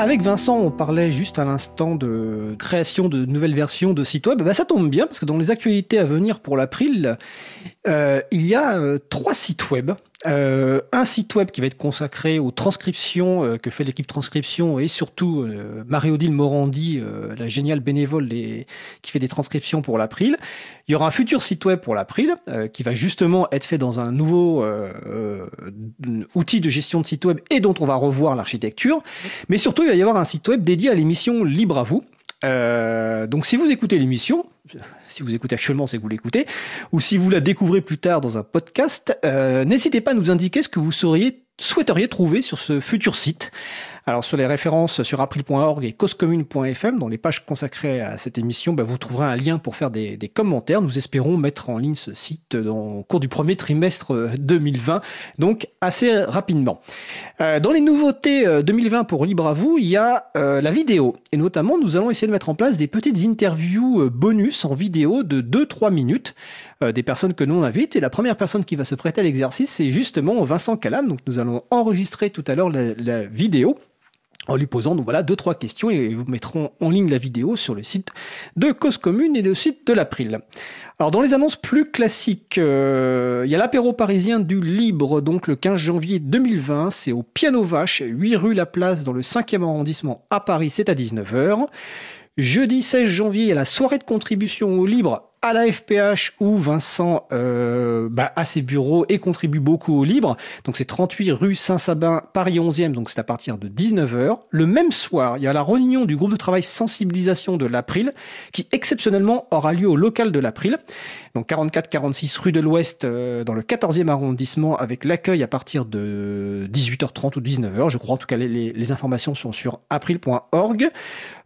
Avec Vincent, on parlait juste à l'instant de création de nouvelles versions de sites web. Bah, ça tombe bien parce que dans les actualités à venir pour l'April, euh, il y a euh, trois sites web. Euh, un site web qui va être consacré aux transcriptions euh, que fait l'équipe transcription et surtout euh, Marie-Odile Morandi, euh, la géniale bénévole qui fait des transcriptions pour l'April. Il y aura un futur site web pour l'April qui va justement être fait dans un nouveau outil de gestion de site web et dont on va revoir l'architecture. Mais surtout, il va y avoir un site web dédié à l'émission Libre à vous. Donc si vous écoutez l'émission, si vous écoutez actuellement, c'est que vous l'écoutez, ou si vous la découvrez plus tard dans un podcast, euh, n'hésitez pas à nous indiquer ce que vous sauriez, souhaiteriez trouver sur ce futur site. Alors sur les références sur april.org et causecommune.fm, dans les pages consacrées à cette émission, bah, vous trouverez un lien pour faire des, commentaires. Nous espérons mettre en ligne ce site au cours du premier trimestre 2020, euh, donc assez rapidement. Euh, dans les nouveautés 2020 euh, pour Libre à vous, il y a la vidéo. Et notamment, nous allons essayer de mettre en place des petites interviews bonus en vidéo de 2-3 minutes des personnes que nous on invite. Et la première personne qui va se prêter à l'exercice, c'est justement Vincent Calam. Donc nous allons enregistrer tout à l'heure la vidéo en lui posant donc voilà deux trois questions et vous mettrons en ligne la vidéo sur le site de Cause Commune et le site de l'April. Alors dans les annonces plus classiques, euh, il y a l'apéro parisien du Libre donc le 15 janvier 2020, c'est au Piano Vache, 8 rue La Place dans le 5e arrondissement à Paris, c'est à 19h. Jeudi 16 janvier, il y a la soirée de contribution au Libre à la FPH où Vincent euh, bah, a ses bureaux et contribue beaucoup au libre. Donc c'est 38 rue Saint-Sabin, Paris 11e, donc c'est à partir de 19h. Le même soir, il y a la réunion du groupe de travail sensibilisation de l'April qui exceptionnellement aura lieu au local de l'April. Donc 44-46 rue de l'Ouest euh, dans le 14e arrondissement avec l'accueil à partir de 18h30 ou 19h. Je crois en tout cas les, les informations sont sur april.org.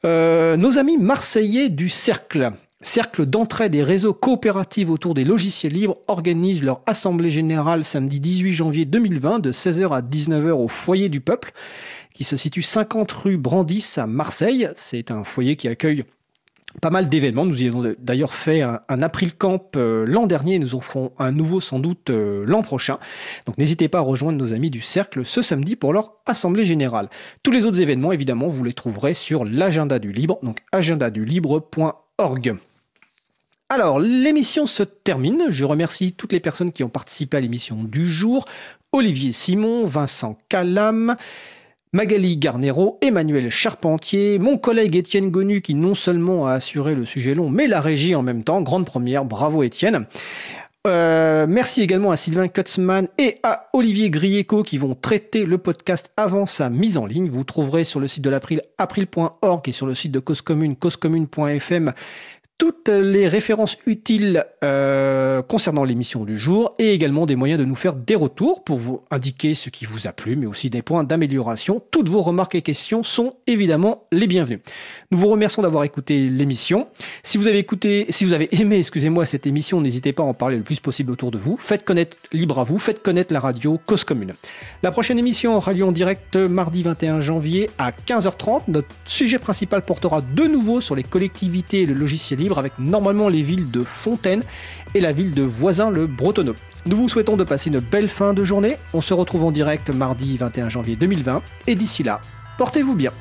Euh, nos amis marseillais du Cercle Cercle d'entraide et réseaux coopératifs autour des logiciels libres organisent leur assemblée générale samedi 18 janvier 2020 de 16h à 19h au foyer du peuple qui se situe 50 rue Brandis à Marseille. C'est un foyer qui accueille pas mal d'événements. Nous y avons d'ailleurs fait un, April Camp euh, l'an dernier. Nous en ferons un nouveau sans doute euh, l'an prochain. Donc n'hésitez pas à rejoindre nos amis du Cercle ce samedi pour leur assemblée générale. Tous les autres événements, évidemment, vous les trouverez sur l'agenda du libre, donc agendadulibre.org. Alors, l'émission se termine. Je remercie toutes les personnes qui ont participé à l'émission du jour. Olivier Simon, Vincent Calam, Magali Garnero, Emmanuel Charpentier, mon collègue Étienne Gonu qui non seulement a assuré le sujet long, mais la régie en même temps. Grande première, bravo Étienne. Euh, merci également à Sylvain Kutzmann et à Olivier Grieco qui vont traiter le podcast avant sa mise en ligne. Vous trouverez sur le site de l'April, april.org et sur le site de Cause Commune, causecommune.fm toutes les références utiles euh, concernant l'émission du jour et également des moyens de nous faire des retours pour vous indiquer ce qui vous a plu, mais aussi des points d'amélioration. Toutes vos remarques et questions sont évidemment les bienvenues. Nous vous remercions d'avoir écouté l'émission. Si vous avez écouté, si vous avez aimé, excusez-moi, cette émission, n'hésitez pas à en parler le plus possible autour de vous. Faites connaître libre à vous, faites connaître la radio Cause Commune. La prochaine émission aura lieu en direct mardi 21 janvier à 15h30. Notre sujet principal portera de nouveau sur les collectivités et le logiciel libre avec normalement les villes de Fontaine et la ville de Voisin-le-Bretonneau. Nous vous souhaitons de passer une belle fin de journée. On se retrouve en direct mardi 21 janvier 2020 et d'ici là, portez-vous bien.